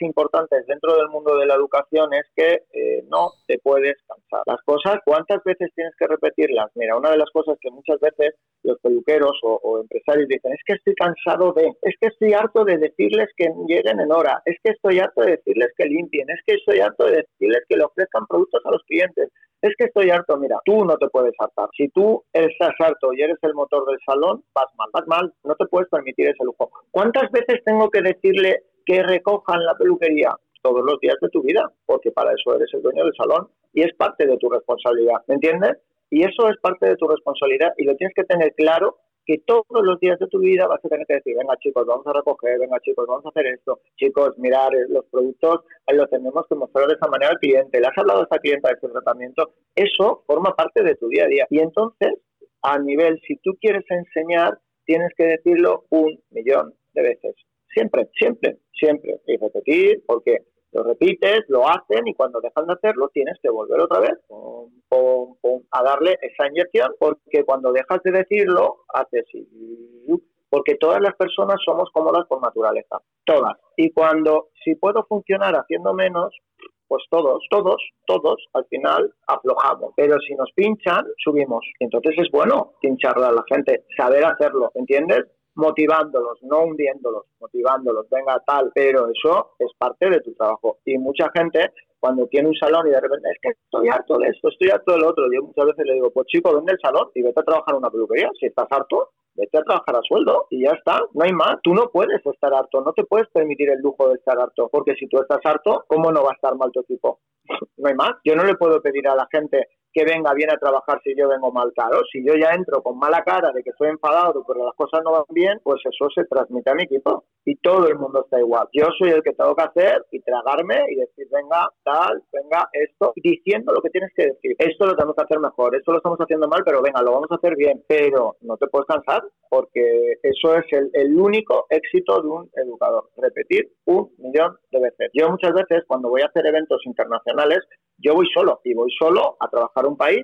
dentro del mundo de la educación es que eh, no te puedes cansar. Las cosas, ¿cuántas veces tienes que repetirlas? Mira, una de las cosas que muchas veces los peluqueros o, empresarios dicen es que estoy cansado de, es que estoy harto de decirles que lleguen en hora, es que estoy harto de decirles que limpien, es que estoy harto de decirles que le ofrezcan productos a los clientes, es que estoy harto, mira, tú no te puedes hartar. Si tú estás harto y eres el motor del salón, vas mal, vas mal, no te puedes permitir ese lujo. ¿Cuántas veces tengo que decirle que recojan la peluquería? Todos los días de tu vida, porque para eso eres el dueño del salón y es parte de tu responsabilidad, ¿me entiendes? Y eso es parte de tu responsabilidad y lo tienes que tener claro que todos los días de tu vida vas a tener que decir, venga chicos, vamos a recoger, venga chicos, vamos a hacer esto, chicos, mirar eh, los productos, eh, los tenemos que mostrar de esa manera al cliente, le has hablado a esa clienta de este tratamiento, eso forma parte de tu día a día. Y entonces, a nivel, si tú quieres enseñar, tienes que decirlo un millón de veces. Siempre, siempre, siempre. Y repetir, porque lo repites, lo hacen y cuando dejan de hacerlo tienes que volver otra vez a darle esa inyección porque cuando dejas de decirlo haces porque todas las personas somos cómodas por naturaleza, todas. Y cuando, si puedo funcionar haciendo menos, pues todos, todos, todos al final aflojamos. Pero si nos pinchan, subimos. Entonces es bueno pincharle a la gente, saber hacerlo, ¿entiendes? Motivándolos, no hundiéndolos, motivándolos, venga tal, pero eso es parte de tu trabajo. Y mucha gente, cuando tiene un salón y de repente, es que estoy harto de esto, estoy harto del otro, yo muchas veces le digo, pues chico, vende el salón y vete a trabajar en una peluquería, si estás harto, vete a trabajar a sueldo y ya está, no hay más. Tú no puedes estar harto, no te puedes permitir el lujo de estar harto, porque si tú estás harto, ¿cómo no va a estar mal tu equipo? No hay más. Yo no le puedo pedir a la gente que venga bien a trabajar si yo vengo mal caro. Si yo ya entro con mala cara de que estoy enfadado pero las cosas no van bien, pues eso se transmite a mi equipo y todo el mundo está igual. Yo soy el que tengo que hacer y tragarme y decir, venga, tal, venga, esto, diciendo lo que tienes que decir. Esto lo tenemos que hacer mejor, esto lo estamos haciendo mal, pero venga, lo vamos a hacer bien. Pero no te puedes cansar porque eso es el, el único éxito de un educador. Repetir un millón de veces. Yo muchas veces cuando voy a hacer eventos internacionales, yo voy solo y voy solo a trabajar un país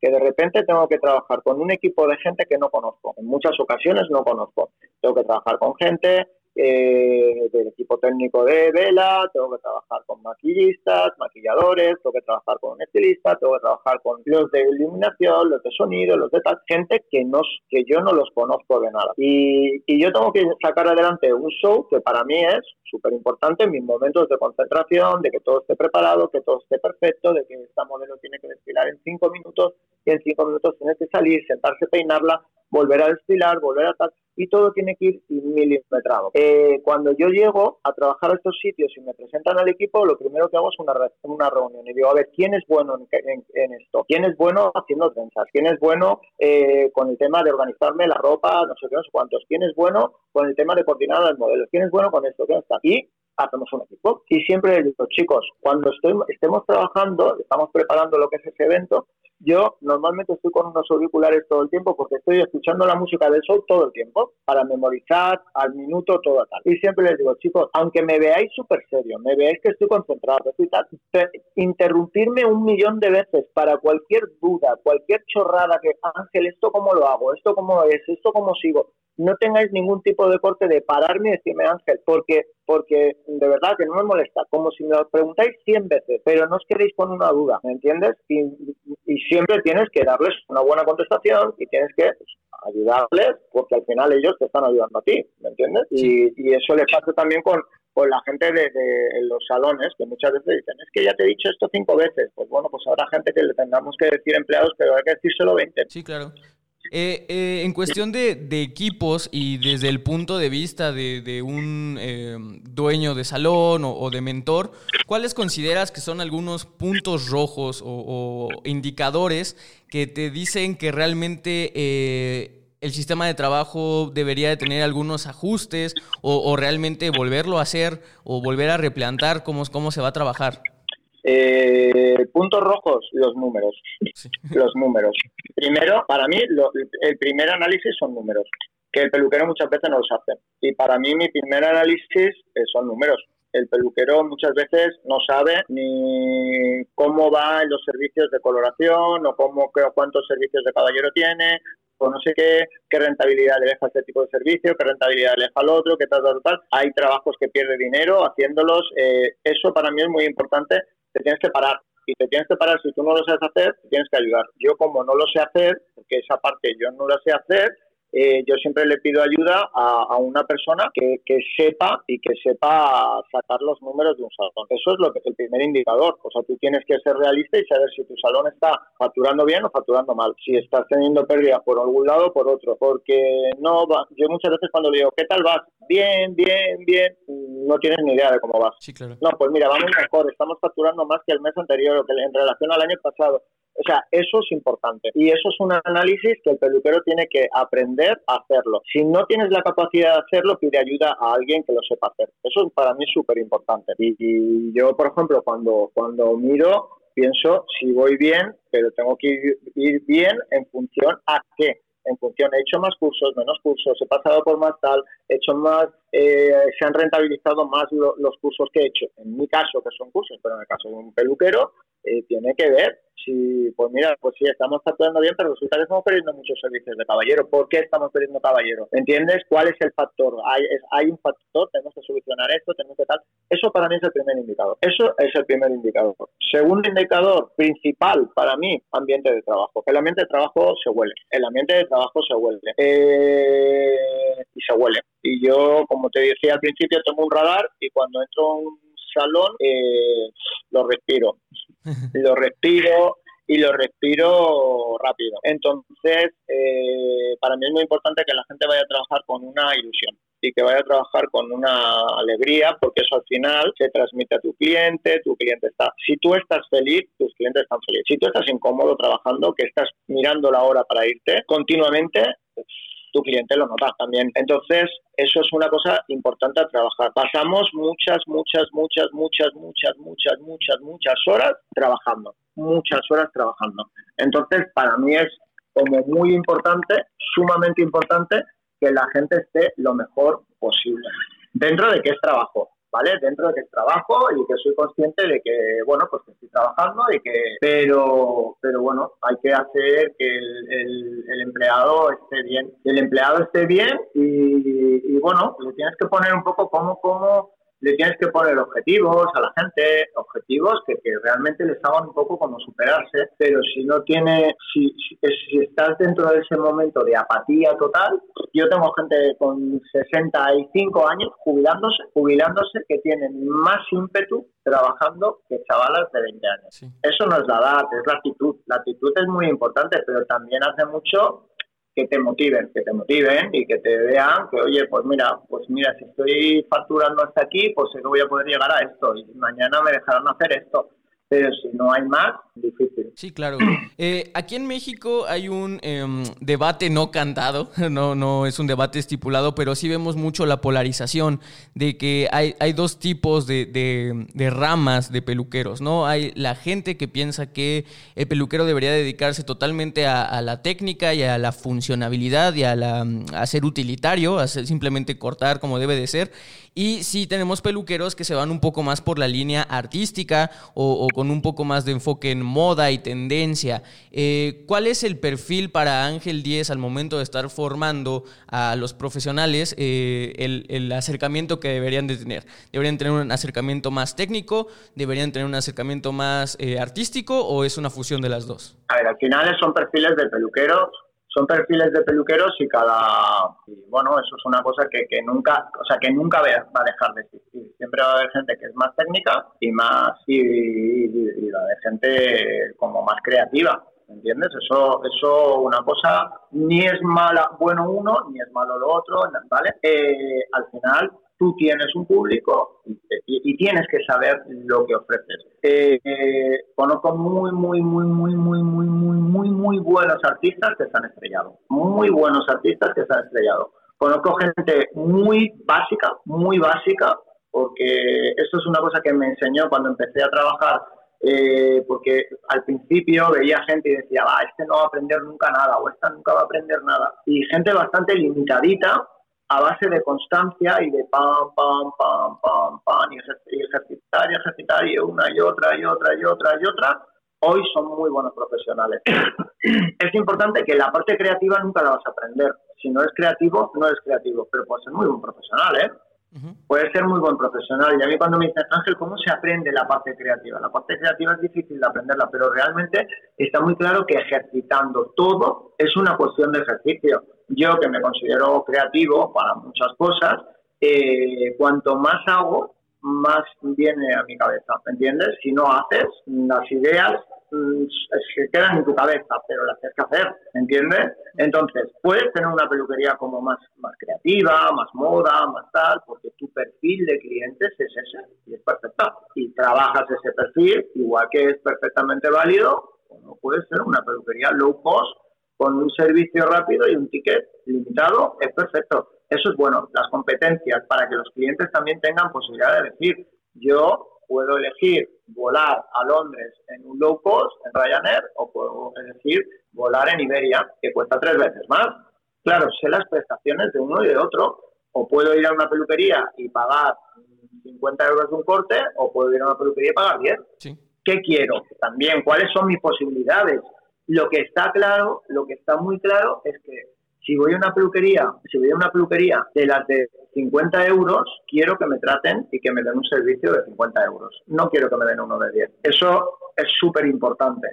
que de repente tengo que trabajar con un equipo de gente que no conozco. En muchas ocasiones no conozco. Tengo que trabajar con gente eh, del equipo técnico de vela, tengo que trabajar con maquillistas, maquilladores, tengo que trabajar con un estilista, tengo que trabajar con los de iluminación, los de sonido, los de tal, gente que, no, que yo no los conozco de nada. Y, yo tengo que sacar adelante un show que para mí es súper importante en mis momentos de concentración, de que todo esté preparado, que todo esté perfecto, de que esta modelo tiene que desfilar en cinco minutos y en cinco minutos tiene que salir, sentarse, peinarla, volver a desfilar, volver a tal y todo tiene que ir milimetrado. Eh, cuando yo llego a trabajar a estos sitios y me presentan al equipo, lo primero que hago es una, una reunión y digo, a ver, ¿quién es bueno en, esto? ¿Quién es bueno haciendo trenzas? ¿Quién es bueno eh, con el tema de organizarme la ropa, no sé qué, no sé cuántos? ¿Quién es bueno con el tema de coordinar los modelos? ¿Quién es bueno con esto? ¿Quién está? Y hacemos un equipo. Y siempre les digo, chicos, cuando estemos trabajando, estamos preparando lo que es ese evento, yo normalmente estoy con unos auriculares todo el tiempo porque estoy escuchando la música del show todo el tiempo para memorizar al minuto todo tal. Y siempre les digo, chicos, aunque me veáis súper serio, me veáis que estoy concentrado, estoy tal, interrumpirme un millón de veces para cualquier duda, cualquier chorrada que, Ángel, ¿esto cómo lo hago? ¿Esto cómo es? ¿Esto cómo sigo? No tengáis ningún tipo de corte de pararme y decirme Ángel, porque, porque de verdad que no me molesta, como si me lo preguntáis 100 veces, pero no os quedéis con una duda, ¿me entiendes? Y, y siempre tienes que darles una buena contestación y tienes que pues, ayudarles, porque al final ellos te están ayudando a ti, ¿me entiendes? Y, y, eso le pasa también con, con la gente de, de, los salones, que muchas veces dicen, es que ya te he dicho esto cinco veces. Pues bueno, pues habrá gente que le tengamos que decir empleados, pero hay que decírselo 20. Sí, claro. Eh, eh, en cuestión de, equipos y desde el punto de vista de, un eh, dueño de salón o, de mentor, ¿cuáles consideras que son algunos puntos rojos o, indicadores que te dicen que realmente el sistema de trabajo debería de tener algunos ajustes o, realmente volverlo a hacer o volver a replantar cómo, cómo se va a trabajar? Eh, puntos rojos, los números. Los números. Primero, para mí, el primer análisis son números, que el peluquero muchas veces no los hace. Y para mí, mi primer análisis eh, son números. El peluquero muchas veces no sabe ni cómo van los servicios de coloración o cómo, cuántos servicios de caballero tiene o no sé qué, qué rentabilidad le deja este tipo de servicio, qué rentabilidad le deja al otro, qué tal, tal, tal. Hay trabajos que pierde dinero haciéndolos. Eh, eso para mí es muy importante te tienes que parar. Y te tienes que parar, si tú no lo sabes hacer, tienes que ayudar. Yo como no lo sé hacer, porque esa parte yo no la sé hacer, eh, yo siempre le pido ayuda a, una persona que, sepa y que sepa sacar los números de un salón. Eso es lo que es el primer indicador. O sea, tú tienes que ser realista y saber si tu salón está facturando bien o facturando mal. Si estás teniendo pérdidas por algún lado o por otro. Porque no va. Yo muchas veces cuando le digo, ¿qué tal vas? Bien, bien, bien. No tienes ni idea de cómo vas. Sí, claro. No, pues mira, vamos mejor. Estamos facturando más que el mes anterior o que en relación al año pasado. O sea, eso es importante. Y eso es un análisis que el peluquero tiene que aprender a hacerlo. Si no tienes la capacidad de hacerlo, pide ayuda a alguien que lo sepa hacer. Eso para mí es súper importante. Y, yo, por ejemplo, cuando, cuando miro, pienso si voy bien, pero tengo que ir, bien en función a qué en función, he hecho más cursos, menos cursos, he pasado por más tal, he hecho más, eh, se han rentabilizado más los cursos que he hecho. En mi caso, que son cursos, pero en el caso de un peluquero, eh, tiene que ver si, pues mira, pues sí, estamos actuando bien, pero resulta que estamos perdiendo muchos servicios de caballero. ¿Por qué estamos perdiendo caballero? ¿Entiendes? ¿Cuál es el factor? Hay, hay un factor, tenemos que solucionar esto, tenemos que tal. Eso para mí es el primer indicador. Eso es el primer indicador. Segundo indicador principal para mí, ambiente de trabajo. El ambiente de trabajo se huele. El ambiente de trabajo se huele. Eh, y se huele. Y yo, como te decía al principio, tengo un radar y cuando entro un salón eh, lo respiro lo respiro y lo respiro rápido. Entonces, eh, para mí es muy importante que la gente vaya a trabajar con una ilusión y que vaya a trabajar con una alegría, porque eso al final se transmite a tu cliente, tu cliente está, si tú estás feliz, tus clientes están felices. Si tú estás incómodo trabajando, que estás mirando la hora para irte continuamente, tu cliente lo nota también. Entonces, eso es una cosa importante a trabajar. Pasamos muchas, muchas, muchas, muchas, muchas, muchas, muchas, muchas horas trabajando. Muchas horas trabajando. Entonces, para mí es como muy importante, sumamente importante, que la gente esté lo mejor posible. Dentro de que es trabajo. ¿vale? Dentro de que trabajo y que soy consciente de que, bueno, pues trabajando y que, pero, pero bueno, hay que hacer que el, el, empleado esté bien. El empleado esté bien y, y, bueno, le tienes que poner un poco como, como le tienes que poner objetivos a la gente, objetivos que, realmente les hagan un poco como superarse, pero si no tiene, si, si, estás dentro de ese momento de apatía total, yo tengo gente con 65 años jubilándose, jubilándose que tienen más ímpetu trabajando que chavalas de 20 años. Eso no es la edad, es la actitud. La actitud es muy importante, pero también hace mucho que te motiven, que te motiven y que te vean que, oye, pues mira, pues mira, si estoy facturando hasta aquí, pues no voy a poder llegar a esto y mañana me dejarán hacer esto pero si no hay más, difícil. Sí, claro. Eh, aquí en México hay un em, debate no cantado, no, no es un debate estipulado, pero sí vemos mucho la polarización de que hay, hay dos tipos de, de, ramas de peluqueros, ¿no? Hay la gente que piensa que el peluquero debería dedicarse totalmente a, la técnica y a la funcionabilidad y a, la, a ser utilitario, a simplemente cortar como debe de ser. Y sí tenemos peluqueros que se van un poco más por la línea artística o, con un poco más de enfoque en moda y tendencia. Eh, ¿Cuál es el perfil para Ángel 10 al momento de estar formando a los profesionales eh, el, acercamiento que deberían de tener? ¿Deberían tener un acercamiento más técnico? ¿Deberían tener un acercamiento más eh, artístico o es una fusión de las dos? A ver, al final son perfiles de peluqueros son perfiles de peluqueros y cada bueno eso es una cosa que, que, nunca o sea que nunca va a dejar de existir siempre va a haber gente que es más técnica y más y, y, va a haber gente como más creativa ¿entiendes? Eso, eso una cosa, ni es mala, bueno uno, ni es malo lo otro, ¿vale? Eh, al final tú tienes un público y, tienes que saber lo que ofreces. Eh, conozco muy, muy, muy, muy, muy, muy, muy, muy, muy buenos artistas que se han estrellado. Muy buenos artistas que se han estrellado. Conozco gente muy básica, muy básica, porque eso es una cosa que me enseñó cuando empecé a trabajar eh, porque al principio veía gente y decía, va, este no va a aprender nunca nada o esta nunca va a aprender nada. Y gente bastante limitadita a base de constancia y de pam, pam, pam, pam, pam, y, ejercitar y ejercitar y una y otra y otra y otra y otra, hoy son muy buenos profesionales. es importante que la parte creativa nunca la vas a aprender. Si no eres creativo, no eres creativo, pero puedes ser muy buen profesional, ¿eh? Puedes ser muy buen profesional. Y a mí cuando me dicen, Ángel, ¿cómo se aprende la parte creativa? La parte creativa es difícil de aprenderla, pero realmente está muy claro que ejercitando todo es una cuestión de ejercicio yo que me considero creativo para muchas cosas, eh, cuanto más hago, más viene a mi cabeza, ¿me entiendes? Si no haces, las ideas mm, se quedan en tu cabeza, pero las tienes que hacer, ¿me entiendes? Entonces, puedes tener una peluquería como más, más creativa, más moda, más tal, porque tu perfil de clientes es ese y es perfecto. Y trabajas ese perfil, igual que es perfectamente válido, como puede ser una peluquería low cost con un servicio rápido y un ticket limitado, es perfecto. Eso es bueno, las competencias para que los clientes también tengan posibilidad de decir, yo puedo elegir volar a Londres en un low cost, en Ryanair, o puedo elegir volar en Iberia, que cuesta tres veces más. Claro, sé las prestaciones de uno y de otro, o puedo ir a una peluquería y pagar 50 euros de un corte, o puedo ir a una peluquería y pagar 10. ¿Qué quiero? También, ¿cuáles son mis posibilidades? Lo que está claro, lo que está muy claro es que si voy a una peluquería, si voy a una peluquería de las de 50 euros, quiero que me traten y que me den un servicio de 50 euros. No quiero que me den uno de 10. Eso es súper importante.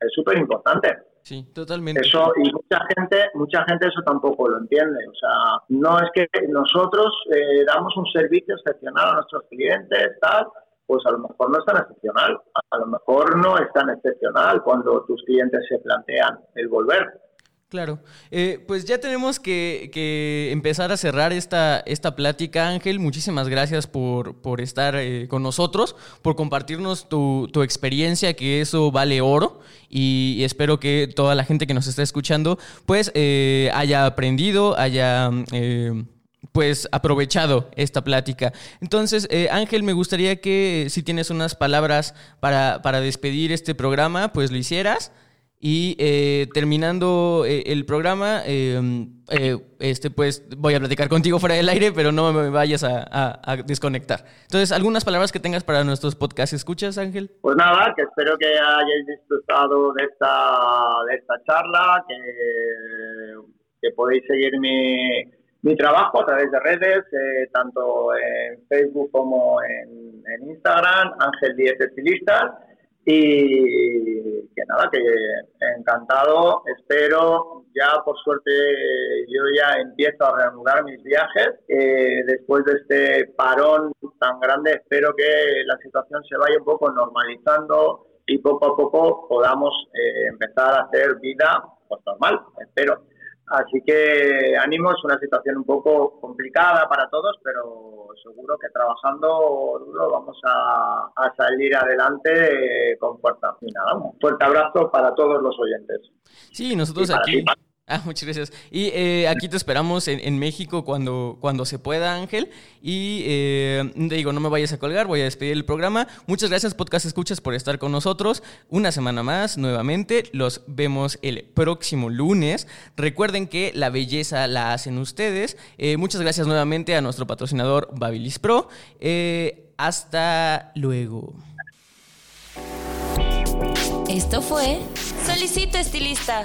Es súper importante. Sí, totalmente. Eso, y mucha gente, mucha gente eso tampoco lo entiende. O sea, no es que nosotros eh, damos un servicio excepcional a nuestros clientes, tal, pues a lo mejor no es tan excepcional. A lo mejor no es tan excepcional cuando tus clientes se plantean el volver. Claro, eh, pues ya tenemos que, empezar a cerrar esta, esta plática, Ángel. Muchísimas gracias por, por estar eh, con nosotros, por compartirnos tu, tu, experiencia, que eso vale oro. Y, espero que toda la gente que nos está escuchando, pues eh, haya aprendido, haya pues aprovechado esta plática. Entonces, Ángel, me gustaría que si tienes unas palabras para, para despedir este programa, pues lo hicieras. Y eh, terminando eh, el programa, em, eh, este, pues voy a platicar contigo fuera del aire, pero no me vayas a, desconectar. Entonces, ¿algunas palabras que tengas para nuestros podcasts escuchas, Ángel? Pues nada, que espero que hayáis disfrutado de esta, de esta charla, que, que podéis seguir mi, trabajo a través de redes, tanto en Facebook como en, Instagram, Ángel Díez Estilistas y que nada, que encantado, espero, ya por suerte yo ya empiezo a reanudar mis viajes, eh, después de este parón tan grande, espero que la situación se vaya un poco normalizando y poco a poco podamos eh, empezar a hacer vida pues, normal, espero. Así que ánimo, es una situación un poco complicada para todos, pero seguro que trabajando duro vamos a, salir adelante con fuerza. Y nada, un fuerte abrazo para todos los oyentes. Sí, nosotros aquí. Ah, muchas gracias. Y eh, aquí te esperamos en, México cuando, cuando se pueda, Ángel. Y eh, digo, no me vayas a colgar, voy a despedir el programa. Muchas gracias, Podcast Escuchas, por estar con nosotros. Una semana más, nuevamente. Los vemos el próximo lunes. Recuerden que la belleza la hacen ustedes. Eh, muchas gracias nuevamente a nuestro patrocinador Babilis Pro. hasta luego. Esto fue Solicito Estilista